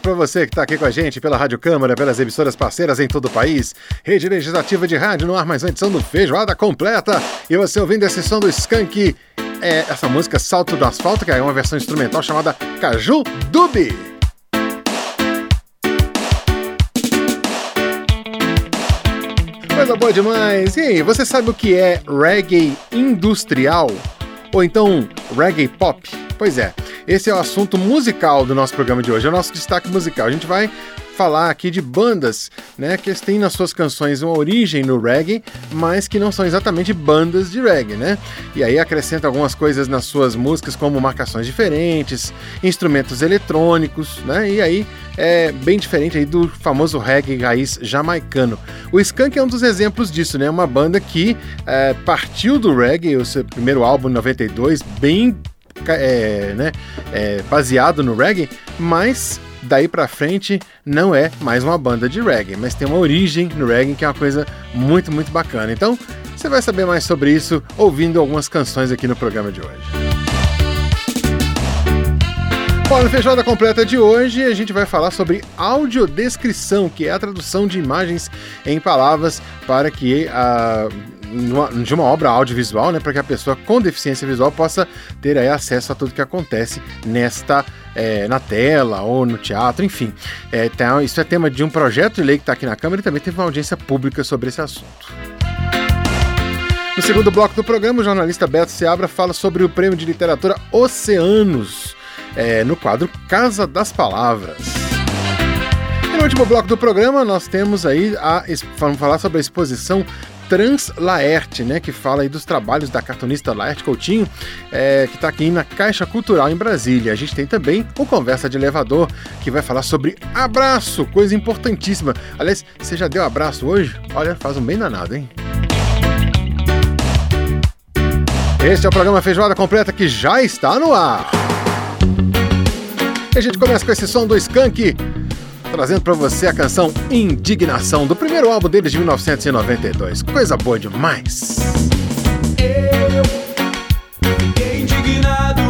Para você que está aqui com a gente pela Rádio Câmara, pelas emissoras parceiras em todo o país. Rede Legislativa de Rádio no ar, mais uma edição do Feijoada Completa. E você ouvindo esse som do Skank, é essa música Salto do Asfalto, que é uma versão instrumental chamada Caju Dubi. Coisa boa demais! E aí, você sabe o que é reggae industrial? Ou então reggae pop? Pois é, esse é o assunto musical do nosso programa de hoje, é o nosso destaque musical. A gente vai falar aqui de bandas, né, que têm nas suas canções uma origem no reggae, mas que não são exatamente bandas de reggae, né? E aí acrescenta algumas coisas nas suas músicas, como marcações diferentes, instrumentos eletrônicos, né? E aí é bem diferente aí do famoso reggae raiz jamaicano. O Skank é um dos exemplos disso, né? Uma banda que é, partiu do reggae, o seu primeiro álbum em 92, bem é, né, é, baseado no reggae, mas daí para frente não é mais uma banda de reggae, mas tem uma origem no reggae que é uma coisa muito, muito bacana. Então, você vai saber mais sobre isso ouvindo algumas canções aqui no programa de hoje. Bom, no Feijoada Completa de hoje a gente vai falar sobre audiodescrição, que é a tradução de imagens em palavras para que a de uma obra audiovisual, né, para que a pessoa com deficiência visual possa ter aí acesso a tudo que acontece nesta é, na tela ou no teatro, enfim. É, então, isso é tema de um projeto de lei que está aqui na Câmara e também teve uma audiência pública sobre esse assunto. No segundo bloco do programa, o jornalista Beto Seabra fala sobre o Prêmio de Literatura Oceanos é, no quadro Casa das Palavras. E no último bloco do programa, nós temos aí a. Vamos falar sobre a exposição Trans Laerte, né, que fala aí dos trabalhos da cartunista Laerte Coutinho, é, que está aqui na Caixa Cultural em Brasília. A gente tem também o Conversa de Elevador, que vai falar sobre abraço, coisa importantíssima. Aliás, você já deu abraço hoje? Olha, faz um bem danado, hein? Este é o programa Feijoada Completa que já está no ar. E a gente começa com esse som do Skank, trazendo para você a canção Indignação, do primeiro álbum deles de 1992. Coisa boa demais! Eu fiquei indignado.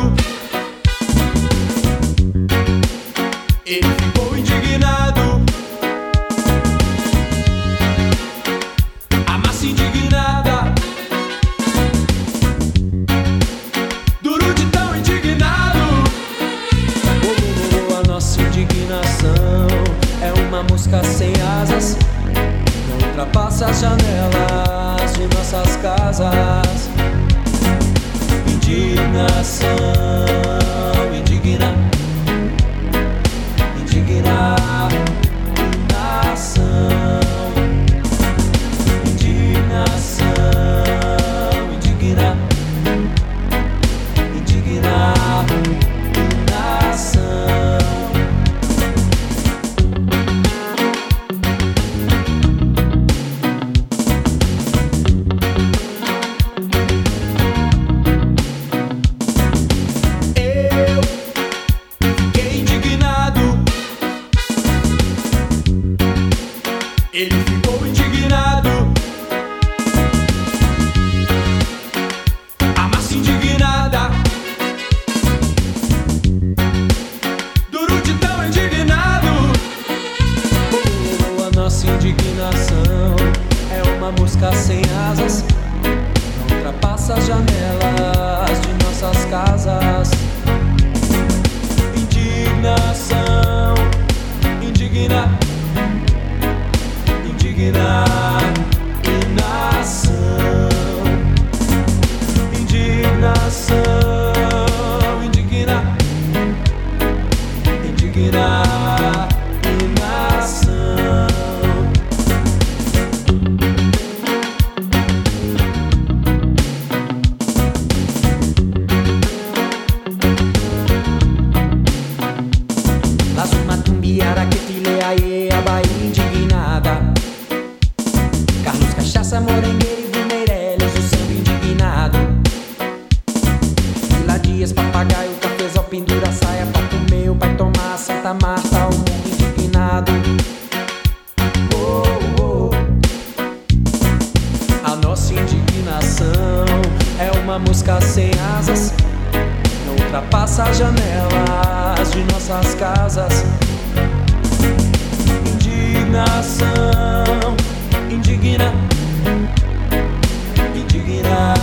Santa Marta, o mundo indignado. Oh, oh. A nossa indignação é uma mosca sem asas. Não ultrapassa as janelas de nossas casas. Indignação, indigna, indigna,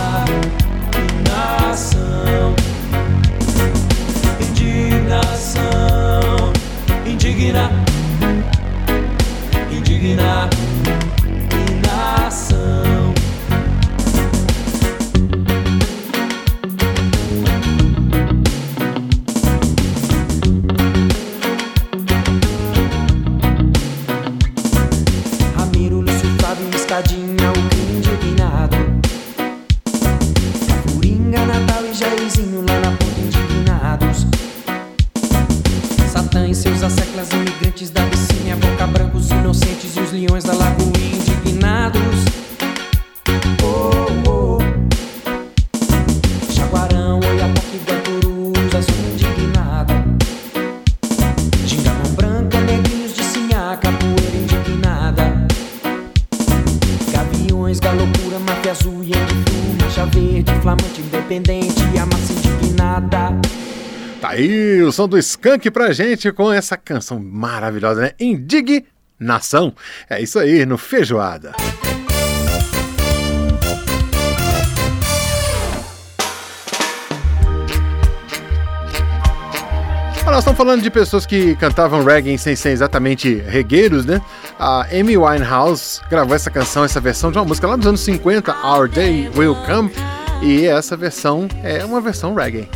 jeizinho aí o som do Skank pra gente com essa canção maravilhosa, né? Indignação. É isso aí, no Feijoada. Nós estamos falando de pessoas que cantavam reggae sem ser exatamente regueiros, né? A Amy Winehouse gravou essa canção, essa versão de uma música lá dos anos 50, Our Day Will Come, e essa versão é uma versão reggae.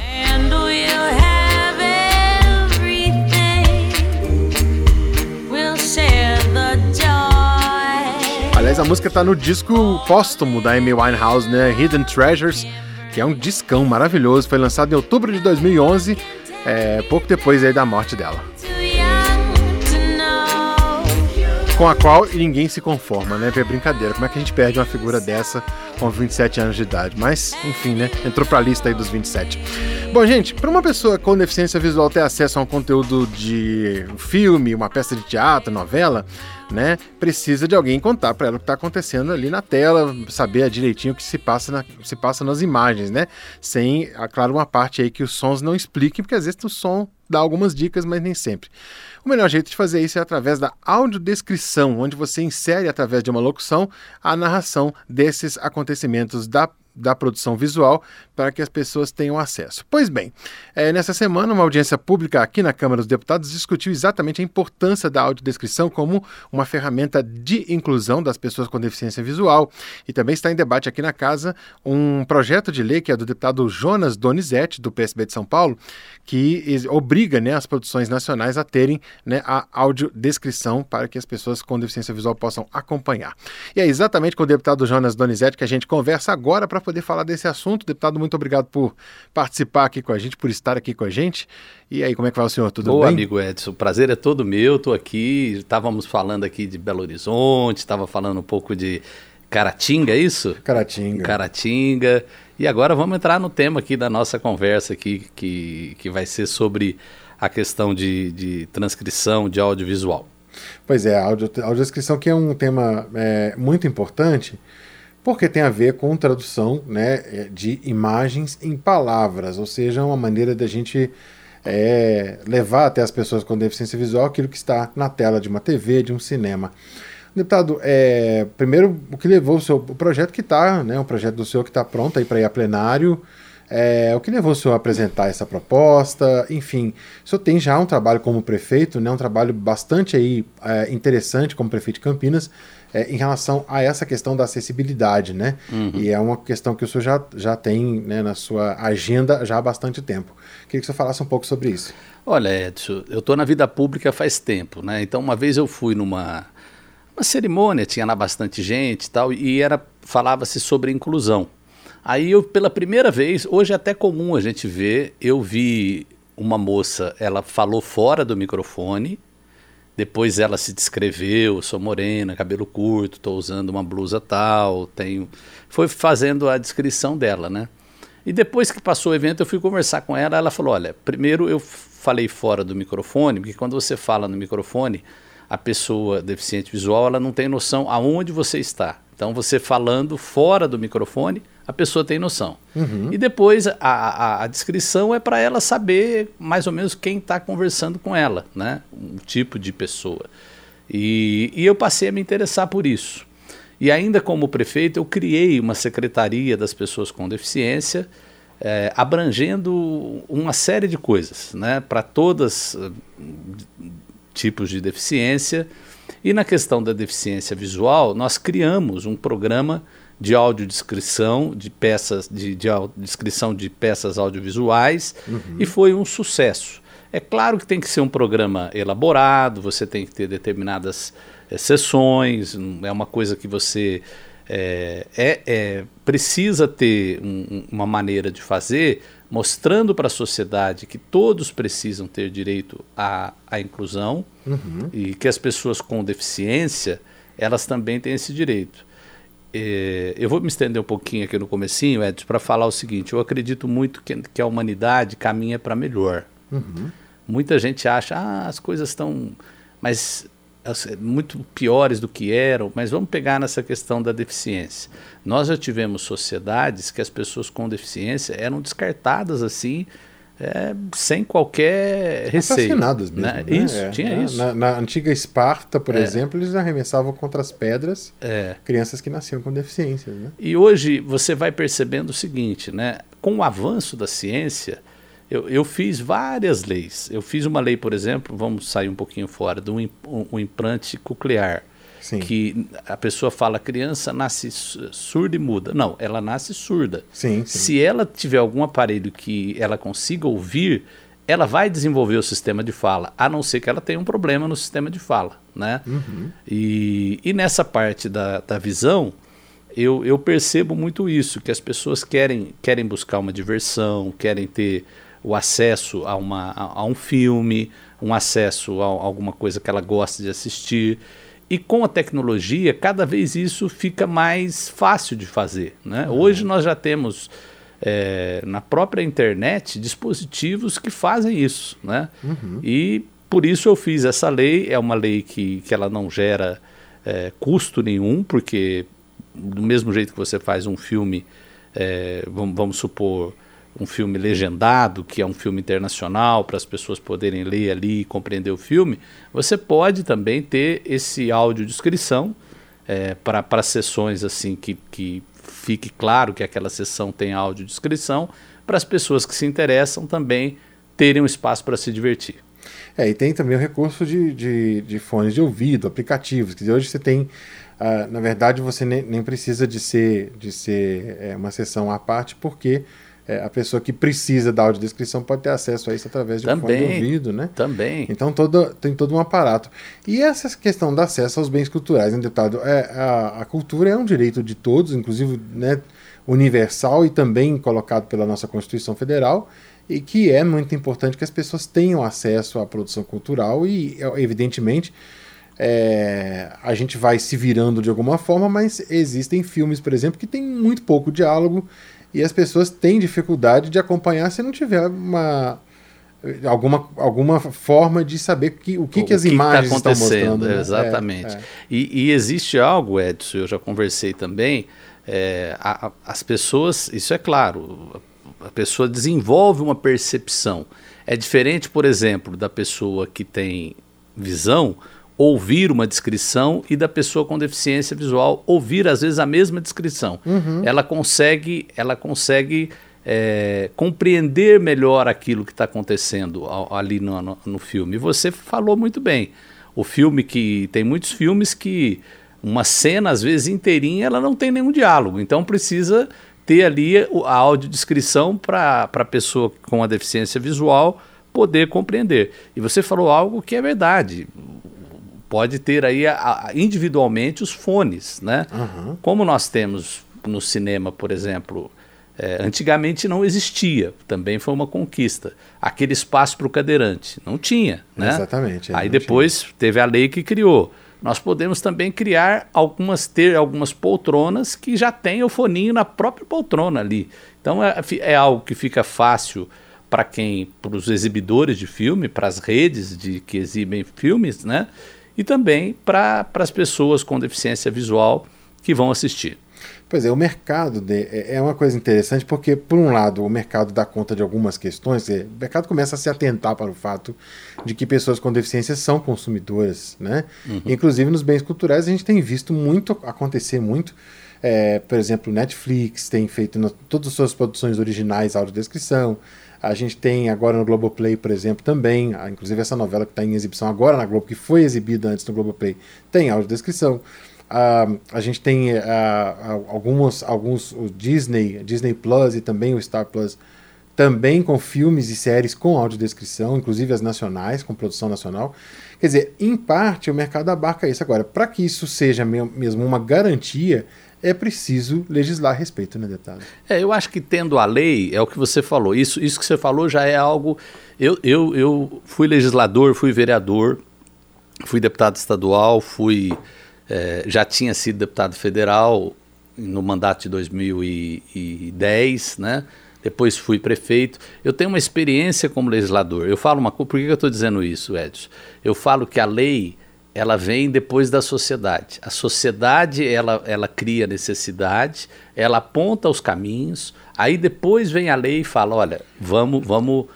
Aliás, a música tá no disco póstumo da Amy Winehouse, né? Hidden Treasures, que é um discão maravilhoso. Foi lançado em outubro de 2011, é, pouco depois aí da morte dela. Com a qual ninguém se conforma, né? É brincadeira. Como é que a gente perde uma figura dessa com 27 anos de idade? Mas, enfim, né? Entrou pra lista aí dos 27. Bom, gente, para uma pessoa com deficiência visual ter acesso a um conteúdo de filme, uma peça de teatro, novela, né? Precisa de alguém contar para ela o que está acontecendo ali na tela, saber direitinho o que se passa, na- se passa nas imagens, né? Sem, ah, claro, uma parte aí que os sons não expliquem, porque às vezes o som dá algumas dicas, mas nem sempre. O melhor jeito de fazer isso é através da audiodescrição, onde você insere através de uma locução a narração desses acontecimentos da da produção visual para que as pessoas tenham acesso. Pois bem, eh, nessa semana, uma audiência pública aqui na Câmara dos Deputados discutiu exatamente a importância da audiodescrição como uma ferramenta de inclusão das pessoas com deficiência visual. E também está em debate aqui na Casa um projeto de lei que é do deputado Jonas Donizete, do PSB de São Paulo, que obriga né, as produções nacionais a terem né, a audiodescrição para que as pessoas com deficiência visual possam acompanhar. E é exatamente com o deputado Jonas Donizete que a gente conversa agora para poder falar desse assunto. Deputado, muito obrigado por participar aqui com a gente, por estar aqui com a gente. E aí, como é que vai o senhor? Tudo Boa, bem? amigo Edson. O prazer é todo meu. Estou aqui. Estávamos falando aqui de Belo Horizonte, estava falando um pouco de Caratinga, é isso? Caratinga. Caratinga. E agora vamos entrar no tema aqui da nossa conversa aqui, que, que vai ser sobre a questão de, de transcrição de audiovisual. Pois é, a audio- a audiodescrição que é um tema é, muito importante, porque tem a ver com tradução né, é, de imagens em palavras, ou seja, uma maneira da gente é, levar até as pessoas com deficiência visual aquilo que está na tela de uma TV, de um cinema. Deputado, é, primeiro, o que levou o seu o projeto que está, né, o projeto do senhor que está pronto aí para ir a plenário, é, o que levou o senhor a apresentar essa proposta? Enfim, o senhor tem já um trabalho como prefeito, né, um trabalho bastante aí, é, interessante como prefeito de Campinas, é, em relação a essa questão da acessibilidade, né? E é uma questão que o senhor já, já tem né, na sua agenda já há bastante tempo. Queria que o senhor falasse um pouco sobre isso. Olha, Edson, eu estou na vida pública faz tempo, né? Então, uma vez eu fui numa uma cerimônia, tinha lá bastante gente e tal, e era falava-se sobre inclusão. Aí eu, pela primeira vez, hoje é até comum a gente ver, eu vi uma moça, ela falou fora do microfone, depois ela se descreveu, sou morena, cabelo curto, estou usando uma blusa tal, tenho... Foi fazendo a descrição dela, né? E depois que passou o evento, eu fui conversar com ela. Ela falou: Olha, primeiro eu falei fora do microfone, porque quando você fala no microfone, a pessoa deficiente visual ela não tem noção aonde você está. Então, você falando fora do microfone, a pessoa tem noção. E depois a, a, a descrição é para ela saber mais ou menos quem está conversando com ela, né? Um tipo de pessoa. E, e eu passei a me interessar por isso. E ainda como prefeito, eu criei uma secretaria das pessoas com deficiência, eh, abrangendo uma série de coisas, né, para todas eh, tipos de deficiência. E na questão da deficiência visual, nós criamos um programa de audiodescrição de peças de, de descrição de peças audiovisuais e foi um sucesso. É claro que tem que ser um programa elaborado, você tem que ter determinadas eh, sessões, é uma coisa que você é, é- é- precisa ter um- um- uma maneira de fazer, mostrando para a sociedade que todos precisam ter direito à, à inclusão e que as pessoas com deficiência elas também têm esse direito. É, eu vou me estender um pouquinho aqui no comecinho, Edson, para falar o seguinte: eu acredito muito que, que a humanidade caminha para melhor. Muita gente acha, ah, as coisas estão, mas as- muito piores do que eram. Mas vamos pegar nessa questão da deficiência. Nós já tivemos sociedades que as pessoas com deficiência eram descartadas assim, é, sem qualquer receio. Assassinadas mesmo. né? né? Isso, É, tinha na, isso. Na, na antiga Esparta, por É. exemplo, eles arremessavam contra as pedras É. crianças que nasciam com deficiências. Né? E hoje você vai percebendo o seguinte, né? Com o avanço da ciência, eu, eu fiz várias leis. Eu fiz uma lei, por exemplo, vamos sair um pouquinho fora, do um, um implante coclear. Sim. Que a pessoa fala, a criança nasce su- surda e muda. Não, ela nasce surda. Sim, sim. Se ela tiver algum aparelho que ela consiga ouvir, ela vai desenvolver o sistema de fala, a não ser que ela tenha um problema no sistema de fala, né? E, e nessa parte da, da visão, eu, eu percebo muito isso, que as pessoas querem, querem buscar uma diversão, querem ter o acesso a, uma, a, a um filme, um acesso a, alguma coisa que ela gosta de assistir. E com a tecnologia, cada vez isso fica mais fácil de fazer. Né? Hoje nós já temos é, na própria internet dispositivos que fazem isso. Né? E por isso eu fiz essa lei, é uma lei que, que ela não gera é, custo nenhum, porque do mesmo jeito que você faz um filme, é, vamos, vamos supor, um filme legendado, que é um filme internacional, para as pessoas poderem ler ali e compreender o filme, você pode também ter esse audiodescrição é, para sessões assim que, que fique claro que aquela sessão tem audiodescrição, para as pessoas que se interessam também terem um espaço para se divertir. É, e tem também o recurso de, de, de fones de ouvido, aplicativos. Dizer, hoje você tem. ah, na verdade, você nem, nem precisa de ser, de ser é, uma sessão à parte, porque é, a pessoa que precisa da audiodescrição pode ter acesso a isso através de um fone de Também. ouvido, né? Também. Então todo, tem todo um aparato. E essa questão do acesso aos bens culturais, né, deputado? É, a, a cultura é um direito de todos, inclusive né, universal e também colocado pela nossa Constituição Federal, e que é muito importante que as pessoas tenham acesso à produção cultural e, evidentemente, é, a gente vai se virando de alguma forma, mas existem filmes, por exemplo, que tem muito pouco diálogo e as pessoas têm dificuldade de acompanhar se não tiver uma alguma, alguma forma de saber que, o que, que as tá imagens estão mostrando. né? Exatamente. É, é. E, e existe algo, Edson, eu já conversei também, é, a- a- as pessoas, isso é claro, a pessoa desenvolve uma percepção. É diferente, por exemplo, da pessoa que tem visão ouvir uma descrição e da pessoa com deficiência visual ouvir às vezes a mesma descrição. Ela consegue, ela consegue é, compreender melhor aquilo que está acontecendo ali no, no, no filme. E você falou muito bem. O filme que tem muitos filmes que uma cena às vezes inteirinha ela não tem nenhum diálogo. Então precisa ter ali a audiodescrição para a pessoa com a deficiência visual poder compreender. E você falou algo que é verdade pode ter aí a- a- individualmente os fones, né? Como nós temos no cinema, por exemplo, é, antigamente não existia, também foi uma conquista. Aquele espaço para o cadeirante, não tinha, né? Exatamente, é, aí depois teve a lei que criou. nós podemos também criar algumas ter algumas poltronas que já tem o foninho na própria poltrona ali. Então é, é algo que fica fácil para quem, para os exibidores de filme, para as redes de que exibem filmes, né? E também para as pessoas com deficiência visual que vão assistir. Pois é, o mercado de- é é uma coisa interessante porque, por um lado, o mercado dá conta de algumas questões, é, o mercado começa a se atentar para o fato de que pessoas com deficiência são consumidoras, né? Inclusive nos bens culturais a gente tem visto muito acontecer muito. É, por exemplo, Netflix tem feito no- todas as suas produções originais audiodescrição. A gente tem agora no Globoplay, por exemplo, também, inclusive essa novela que está em exibição agora na Globo, que foi exibida antes no Globoplay, tem audiodescrição. Ah, a gente tem ah, algumas, alguns, o Disney, Disney Plus e também o Star Plus, também com filmes e séries com audiodescrição, inclusive as nacionais, com produção nacional. Quer dizer, em parte o mercado abarca isso. Agora, para que isso seja me- mesmo uma garantia, é preciso legislar a respeito, né, deputado? É, eu acho que tendo a lei, é o que você falou, isso, isso que você falou já é algo. Eu, eu, eu fui legislador, fui vereador, fui deputado estadual, fui. eh, já tinha sido deputado federal no mandato de 2010, né? Depois fui prefeito. Eu tenho uma experiência como legislador. Eu falo uma coisa, por que eu estou dizendo isso, Edson? Eu falo que a lei ela vem depois da sociedade. A sociedade ela, ela cria necessidade, ela aponta os caminhos, aí depois vem a lei e fala, olha, vamos, vamos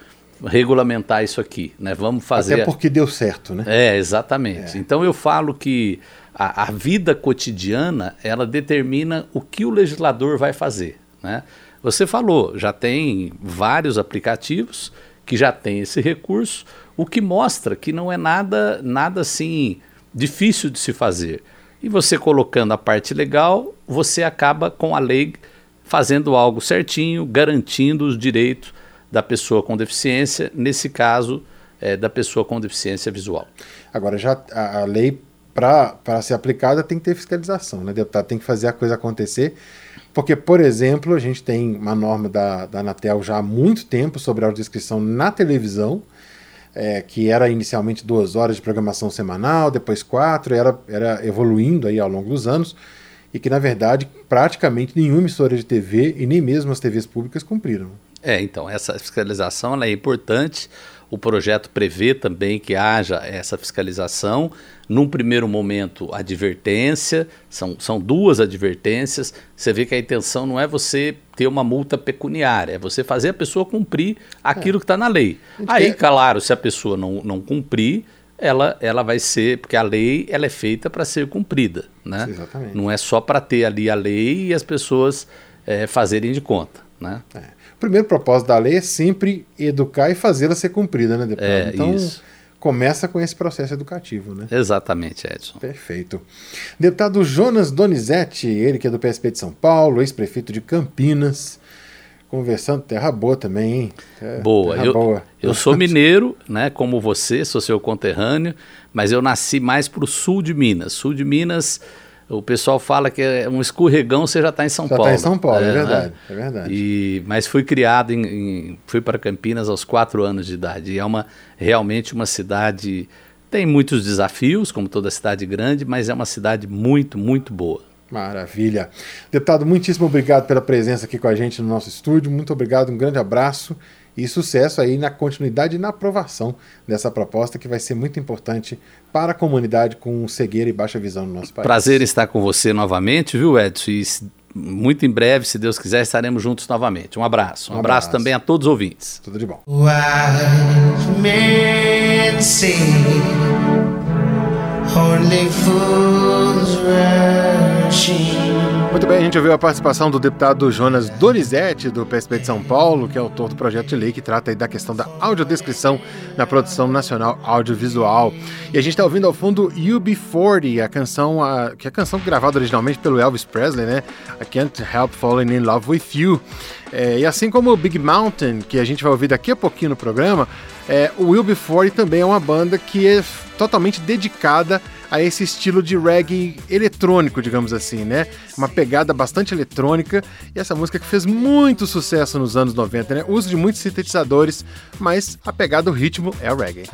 regulamentar isso aqui, né? Vamos fazer. Até porque deu certo, né? É, exatamente. Então eu falo que a, a vida cotidiana ela determina o que o legislador vai fazer. Né? Você falou, já tem vários aplicativos que já tem esse recurso, o que mostra que não é nada, nada assim difícil de se fazer. E você colocando a parte legal, você acaba com a lei fazendo algo certinho, garantindo os direitos da pessoa com deficiência, nesse caso, é, da pessoa com deficiência visual. Agora, já a, a lei, para ser aplicada, tem que ter fiscalização, né, deputado? Tem que fazer a coisa acontecer. Porque, por exemplo, a gente tem uma norma da, da Anatel já há muito tempo sobre a audiodescrição na televisão, é, que era inicialmente duas horas de programação semanal, depois quatro, era, era evoluindo aí ao longo dos anos, e que, na verdade, praticamente nenhuma emissora de TV e nem mesmo as TVs públicas cumpriram. É, então, essa fiscalização é importante. O projeto prevê também que haja essa fiscalização. Num primeiro momento, advertência, são, são duas advertências. Você vê que a intenção não é você ter uma multa pecuniária, é você fazer a pessoa cumprir aquilo que está na lei. Aí, claro, se a pessoa não, não cumprir, ela, ela vai ser, porque a lei ela é feita para ser cumprida, né? Exatamente. Não é só para ter ali a lei e as pessoas eh, fazerem de conta, né? É. O primeiro propósito da lei é sempre educar e fazê-la ser cumprida, né, deputado? É, então, isso. começa com esse processo educativo, né? Exatamente, Edson. Perfeito. Deputado Jonas Donizete, ele que é do PSP de São Paulo, ex-prefeito de Campinas, conversando, terra boa também, hein? É, Boa. Eu, boa. eu sou mineiro, né, como você, sou seu conterrâneo, mas eu nasci mais para o sul de Minas. Sul de Minas, o pessoal fala que é um escorregão, você já está em São Já Paulo. tá em São Paulo, é, né? verdade, é verdade. E, mas fui criado em, em- fui para Campinas aos quatro anos de idade. E é uma realmente uma cidade tem muitos desafios, como toda cidade grande, mas é uma cidade muito muito boa. Maravilha. Deputado, muitíssimo obrigado pela presença aqui com a gente no nosso estúdio. Muito obrigado, um grande abraço e sucesso aí na continuidade e na aprovação dessa proposta que vai ser muito importante para a comunidade com cegueira e baixa visão no nosso país. Prazer estar com você novamente, viu, Edson? E se- muito em breve, se Deus quiser, estaremos juntos novamente. Um abraço. Um, Um abraço. abraço. também a todos os ouvintes. Tudo de bom. Only fools rush in. Muito bem, a gente ouviu a participação do deputado Jonas Donizete, do PSP de São Paulo, que é autor do projeto de lei que trata da questão da audiodescrição na produção nacional audiovisual. E a gente está ouvindo ao fundo UB40, a canção, a, que é a canção gravada originalmente pelo Elvis Presley, né? I Can't Help Falling in Love with You. É, e assim como Big Mountain, que a gente vai ouvir daqui a pouquinho no programa, é, o UB40 também é uma banda que é totalmente dedicada a esse estilo de reggae eletrônico, digamos assim, né? Uma pegada bastante eletrônica e essa música que fez muito sucesso nos anos 90, né? Uso de muitos sintetizadores, mas a pegada, o ritmo é o reggae.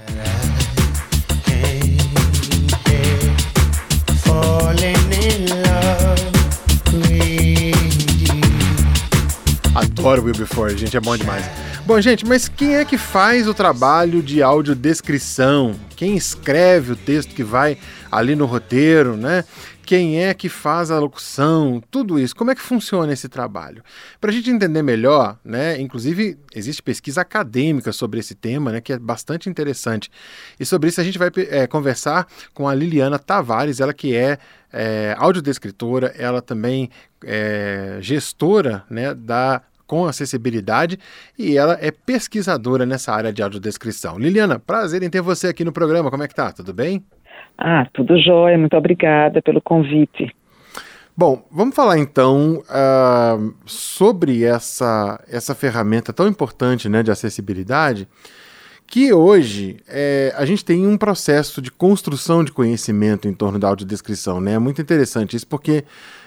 falling Adoro Will Before, gente, é bom demais. Bom, gente, mas quem é que faz o trabalho de audiodescrição? Quem escreve o texto que vai ali no roteiro, né? Quem é que faz a locução? Tudo isso. Como é que funciona esse trabalho? Para a gente entender melhor, né? Inclusive, existe pesquisa acadêmica sobre esse tema, né? Que é bastante interessante. E sobre isso a gente vai é, conversar com a Liliana Tavares, ela que é, é audiodescritora, ela também é gestora né, da com acessibilidade e ela é pesquisadora nessa área de audiodescrição. Liliana, prazer em ter você aqui no programa. Como é que tá? Tudo bem? Ah, tudo jóia. Muito obrigada pelo convite. Bom, vamos falar então uh, sobre essa, essa ferramenta tão importante né, de acessibilidade, que hoje é, a gente tem um processo de construção de conhecimento em torno da audiodescrição. Né? É muito interessante isso, porque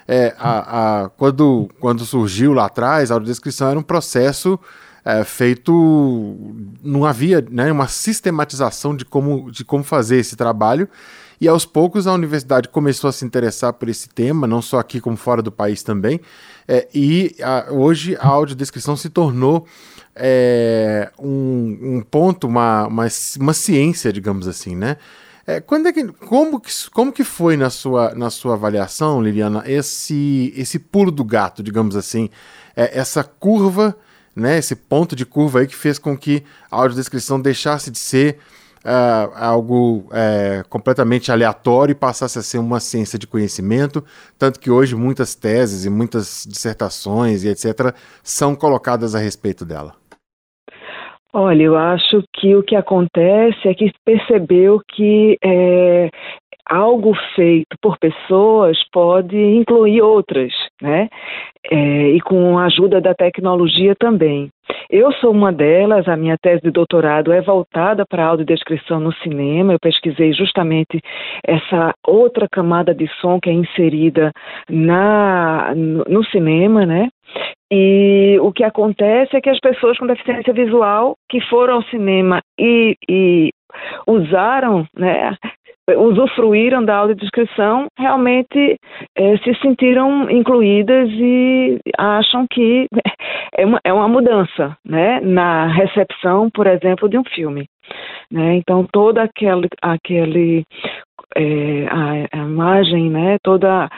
é, a, a, quando, quando surgiu lá atrás, a audiodescrição era um processo é, feito. Não havia né, uma sistematização de como, de como fazer esse trabalho. E aos poucos a universidade começou a se interessar por esse tema, não só aqui como fora do país também. É, e a, hoje a audiodescrição se tornou é, um, um, ponto, uma, uma, uma ciência, digamos assim, né? É, quando é que, como, que, como que foi na sua, na sua avaliação, Liliana, esse, esse pulo do gato, digamos assim, é, essa curva, né, esse ponto de curva aí que fez com que a audiodescrição deixasse de ser uh, algo é, completamente aleatório e passasse a ser uma ciência de conhecimento, tanto que hoje muitas teses e muitas dissertações e etc. são colocadas a respeito dela. Olha, eu acho que o que acontece é que percebeu que é, algo feito por pessoas pode incluir outras, né? É, e com a ajuda da tecnologia também. Eu sou uma delas, a minha tese de doutorado é voltada para a audiodescrição no cinema. Eu pesquisei justamente essa outra camada de som que é inserida na, no, cinema, né? E o que acontece é que as pessoas com deficiência visual que foram ao cinema e, e usaram né, usufruíram da audiodescrição realmente é, se sentiram incluídas e acham que é uma, é uma mudança né, na recepção, por exemplo, de um filme. Né? Então, toda aquele, aquele é, a, a, imagem, né, toda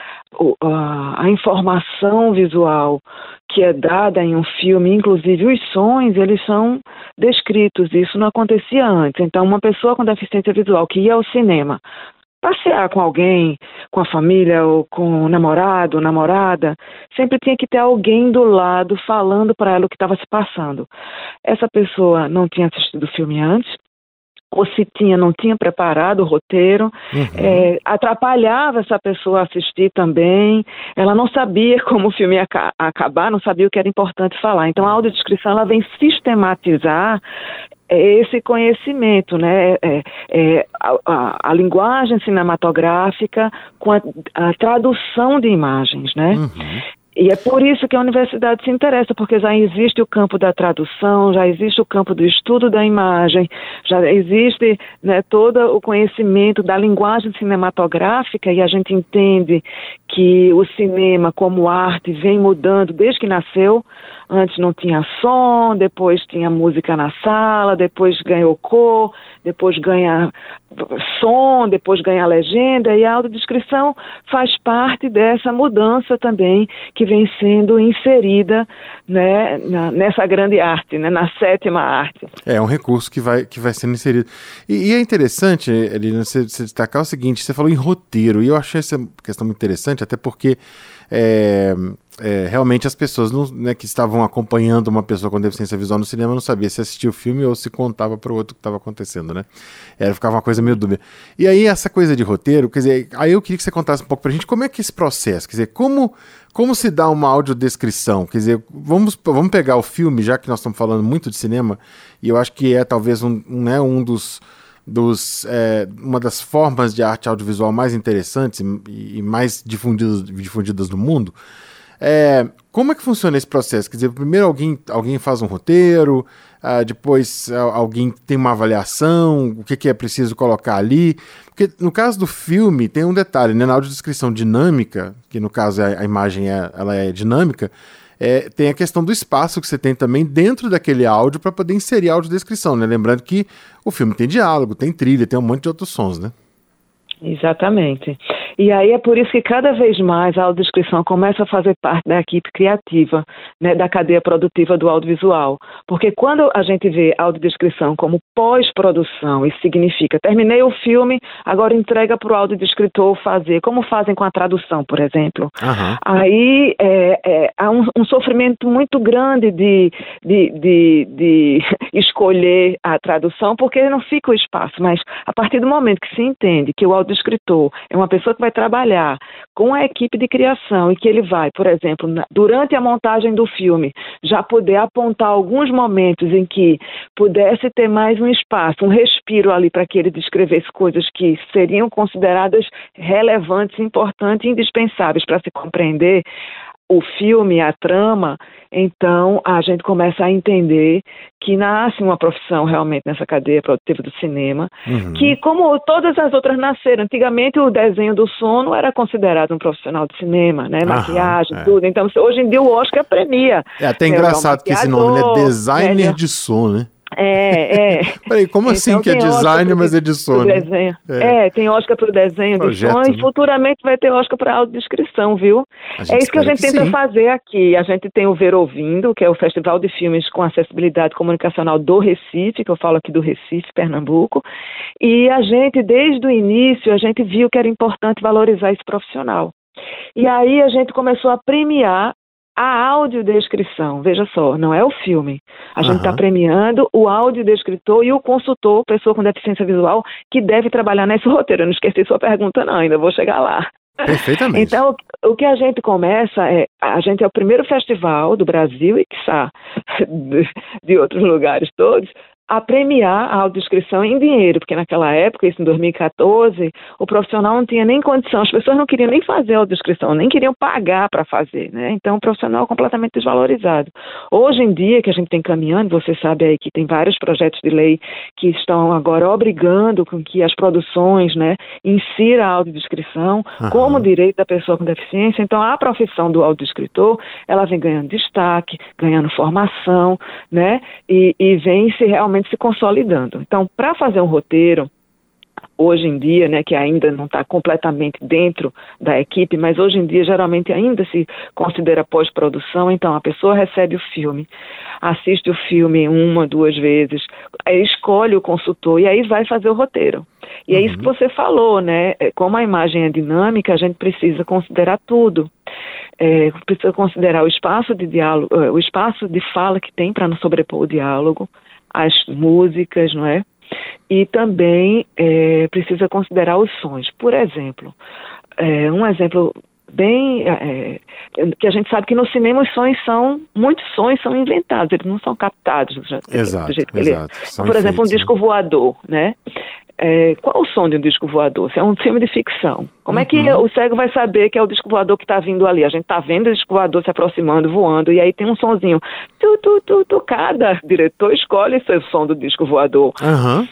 a, a, informação visual que é dada em um filme, inclusive os sons, eles são descritos. Isso não acontecia antes. Então, uma pessoa com deficiência visual que ia ao cinema passear com alguém, com a família ou com o namorado, namorada, sempre tinha que ter alguém do lado falando para ela o que estava se passando. Essa pessoa não tinha assistido o filme antes, ou se tinha, não tinha preparado o roteiro, uhum. é, atrapalhava essa pessoa a assistir também, ela não sabia como o filme ia acabar, não sabia o que era importante falar. Então a audiodescrição ela vem sistematizar é, esse conhecimento, né? É, é, a, a, a, linguagem cinematográfica com a, a, tradução de imagens, né? Uhum. E é por isso que a universidade se interessa, porque já existe o campo da tradução, já existe o campo do estudo da imagem, já existe né, todo o conhecimento da linguagem cinematográfica e a gente entende que o cinema como arte vem mudando desde que nasceu. Antes não tinha som, depois tinha música na sala, depois ganhou cor, depois ganha som, depois ganha legenda, e a audiodescrição faz parte dessa mudança também que vem sendo inserida né, na, nessa grande arte, né, na sétima arte. É um recurso que vai, que vai sendo inserido. E, e é interessante, Elina, você, você destacar o seguinte: você falou em roteiro, e eu achei essa questão muito interessante, até porque. É, é, realmente as pessoas não, né, que estavam acompanhando uma pessoa com deficiência visual no cinema não sabia se assistia o filme ou se contava para o outro o que estava acontecendo, né? Era, ficava uma coisa meio dúbia. E aí essa coisa de roteiro, quer dizer, aí eu queria que você contasse um pouco para a gente como é que é esse processo, quer dizer, como, como se dá uma audiodescrição, quer dizer, vamos, vamos pegar o filme, já que nós estamos falando muito de cinema, e eu acho que é talvez um, né, um dos dos, é, uma das formas de arte audiovisual mais interessantes e, e mais difundidas, difundidas no mundo, É, como é que funciona esse processo? Quer dizer, primeiro alguém, alguém faz um roteiro, ah, depois alguém tem uma avaliação, o que, que é preciso colocar ali. Porque no caso do filme tem um detalhe, né? Na audiodescrição dinâmica, que no caso é- a imagem é, ela é dinâmica, é, tem a questão do espaço que você tem também dentro daquele áudio para poder inserir a audiodescrição, né? Lembrando que o filme tem diálogo, tem trilha, tem um monte de outros sons, né? Exatamente. E aí é por isso que cada vez mais a audiodescrição começa a fazer parte da equipe criativa, né, da cadeia produtiva do audiovisual. Porque quando a gente vê a audiodescrição como pós-produção, isso significa terminei o filme, agora entrega para o audiodescritor fazer, como fazem com a tradução, por exemplo. Aham. Aí é, é, há um, um sofrimento muito grande de, de, de, de escolher a tradução, porque não fica o espaço. Mas a partir do momento que se entende que o audiodescritor é uma pessoa que vai trabalhar com a equipe de criação e que ele vai, por exemplo, na- durante a montagem do filme, já poder apontar alguns momentos em que pudesse ter mais um espaço, um respiro ali para que ele descrevesse coisas que seriam consideradas relevantes, importantes e indispensáveis para se compreender o filme, a trama, então a gente começa a entender que nasce uma profissão realmente nessa cadeia produtiva do cinema, Uhum. que como todas as outras nasceram, antigamente o desenho do sono era considerado um profissional de cinema, né, Aham, maquiagem, é. tudo. Então hoje em dia o Oscar premia. É até Melhor engraçado que esse nome né? maquiador, designer melhor- de som, né? É, é. Peraí, como assim Então que é pro mas é de desenho. É. É. tem Oscar para o desenho Projeto, som né? e futuramente vai ter Oscar para audiodescrição, viu? É isso que a gente tenta sim. fazer aqui. A gente tem o Ver Ouvindo, que é o Festival de Filmes com Acessibilidade Comunicacional do Recife, que eu falo aqui do Recife, Pernambuco. E a gente, desde o início, a gente viu que era importante valorizar esse profissional. E aí a gente começou a premiar a audiodescrição. Veja só, não é o filme. A gente está Aham. premiando o audiodescritor e o consultor, pessoa com deficiência visual, que deve trabalhar nesse roteiro. Eu não esqueci sua pergunta, não, ainda vou chegar lá. Perfeitamente. Então, o- o que a gente começa é, a gente é o primeiro festival do Brasil e, quiçá, de, de outros lugares todos, a premiar a audiodescrição em dinheiro, porque naquela época, isso em 2014, o profissional não tinha nem condição, as pessoas não queriam nem fazer a audiodescrição, nem queriam pagar para fazer, né? Então, o profissional completamente desvalorizado. Hoje em dia, que a gente tem caminhando, você sabe aí que tem vários projetos de lei que estão agora obrigando com que as produções, né, insira a audiodescrição Aham. como direito da pessoa com deficiência. Então, a profissão do audiodescritor, ela vem ganhando destaque, ganhando formação, né, e, e vem se realmente se consolidando. Então, para fazer um roteiro, hoje em dia, né, que ainda não está completamente dentro da equipe, mas hoje em dia geralmente ainda se considera pós-produção, então a pessoa recebe o filme, assiste o filme uma, duas vezes, escolhe o consultor e aí vai fazer o roteiro. E é isso que você falou, né? É, Como a imagem é dinâmica, a gente precisa considerar tudo. É, precisa considerar o espaço de diálogo, eh, o espaço de fala que tem para não sobrepor o diálogo, as músicas, não é? E também é, precisa considerar os sons. Por exemplo, é, um exemplo bem é, que a gente sabe que no cinema os sons são muitos sons são inventados eles não são captados do jeito- Exato, do jeito que ele é. exato. Por exemplo um efeitos, né? disco voador né É, qual o som de um disco voador? Se é um filme de ficção. Como é que Uhum. o cego vai saber que é o disco voador que está vindo ali? A gente está vendo o disco voador se aproximando, voando, e aí tem um sonzinho. Tu, tu, tu, tu. Cada diretor escolhe seu som do disco voador. Aham.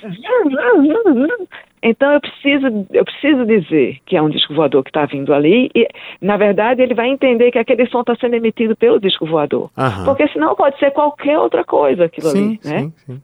Então eu preciso, eu preciso dizer que é um disco voador que está vindo ali e, na verdade, ele vai entender que aquele som está sendo emitido pelo disco voador. Aham. Porque senão pode ser qualquer outra coisa aquilo Sim, ali, né? sim, sim.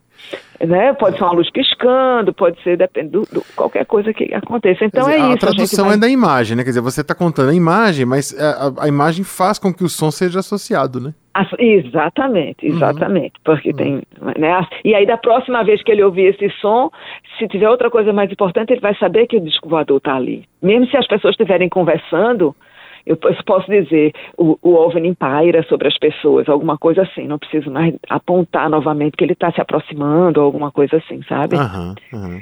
Né? Pode ser uma luz piscando, pode ser depende do, do- qualquer coisa que aconteça. Então Quer dizer, é isso. a tradução gente é da imagem, né? Quer dizer, você está contando a imagem, mas é, a, a imagem faz com que o som seja associado, né? As- Exatamente, Uhum. exatamente, porque tem, né? E aí da próxima vez que ele ouvir esse som, se tiver outra coisa mais importante, ele vai saber que o disco voador está ali. Mesmo se as pessoas estiverem conversando, eu po- posso dizer, o, o OVNI paira sobre as pessoas, alguma coisa assim, não preciso mais apontar novamente que ele está se aproximando, alguma coisa assim, sabe? Aham, aham.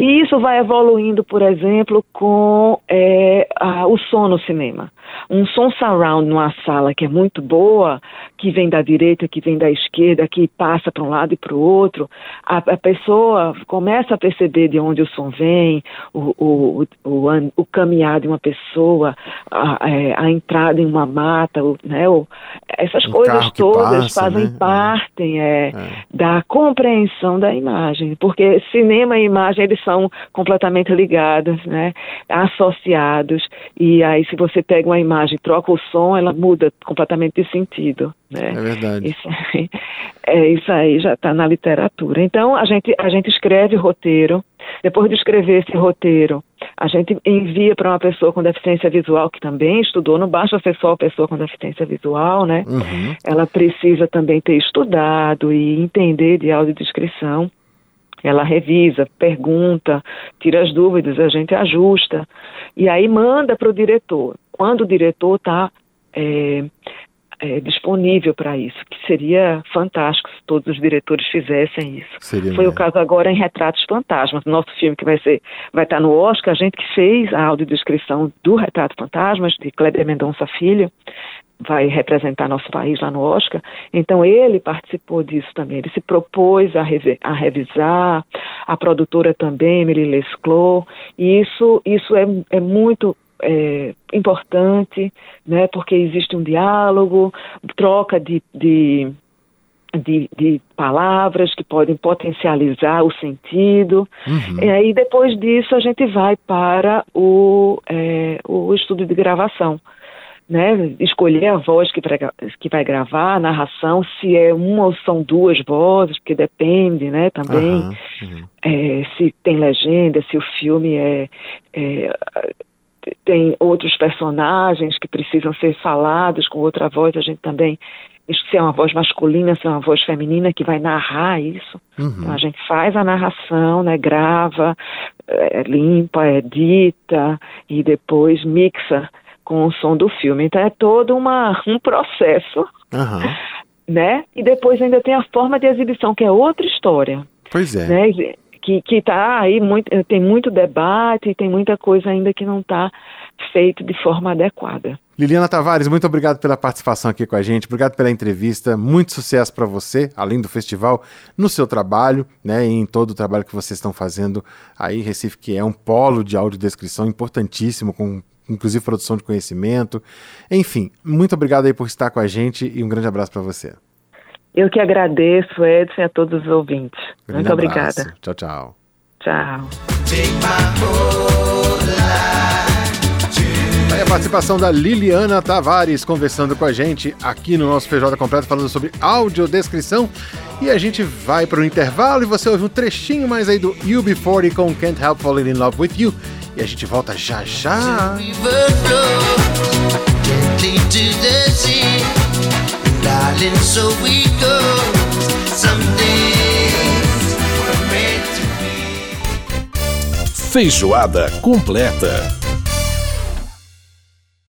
E isso vai evoluindo, por exemplo, com é, a- o som no cinema. Um som surround numa sala que é muito boa, que vem da direita, que vem da esquerda, que passa para um lado e para o outro, a, a pessoa começa a perceber de onde o som vem, o, o, o, o, caminhar de uma pessoa, a, é, a entrada em uma mata, né, essas Um coisas todas passa, fazem né? É. parte é, É. da compreensão da imagem, porque cinema e imagem eles são completamente ligados, né, associados, e aí se você pega uma imagem e troca o som, ela muda completamente de sentido, né. É verdade. Isso aí, é, isso aí já está na literatura. Então, a gente, a gente escreve roteiro. Depois de escrever esse roteiro, a gente envia para uma pessoa com deficiência visual que também estudou. Não basta ser só a pessoa com deficiência visual, né? Uhum. Ela precisa também ter estudado e entender de audiodescrição. Ela revisa, pergunta, tira as dúvidas, a gente ajusta. E aí manda para o diretor. Quando o diretor está disponível para isso, que seria fantástico se todos os diretores fizessem isso. Seria Foi o mesmo. caso agora em Retratos Fantasmas, nosso filme que vai ser, vai estar no Oscar, a gente que fez a audiodescrição do Retrato Fantasmas, de Kleber Mendonça Filho, vai representar nosso país lá no Oscar. Então ele participou disso também. Ele se propôs a, a revisar, a produtora também, Emily Lesclos, e isso, isso é, é muito é, importante, né, porque existe um diálogo, troca de, de de, de palavras que podem potencializar o sentido. Uhum. E aí, depois disso, a gente vai para o, é, o estudo de gravação. Né? Escolher a voz que vai, gra- que vai gravar, a narração, se é uma ou são duas vozes, porque depende né, também Aham, uhum. é, se tem legenda, se o filme é, é, tem outros personagens que precisam ser falados com outra voz, a gente também se é uma voz masculina, se é uma voz feminina que vai narrar isso. Uhum. Então a gente faz a narração, né, grava, é, limpa, edita e depois mixa com o som do filme. Então é todo uma, um processo, Aham. né? E depois ainda tem a forma de exibição, que é outra história Pois é. né, que está aí muito tem muito debate e tem muita coisa ainda que não está feito de forma adequada. Liliana Tavares, muito obrigado pela participação aqui com a gente, obrigado pela entrevista, muito sucesso para você, além do festival, no seu trabalho, né, e em todo o trabalho que vocês estão fazendo aí Recife, que é um polo de audiodescrição importantíssimo, com inclusive produção de conhecimento. Enfim, muito obrigado aí por estar com a gente e um grande abraço para você. Eu que agradeço, Edson, e a todos os ouvintes. Grande muito abraço. obrigada. Tchau, tchau. Tchau. Aí a participação da Liliana Tavares conversando com a gente aqui no nosso PJ Completo, falando sobre audiodescrição. E a gente vai para o intervalo e você ouve um trechinho mais aí do UB40 com Can't Help Falling in Love with You. E a gente volta já já. Feijoada completa.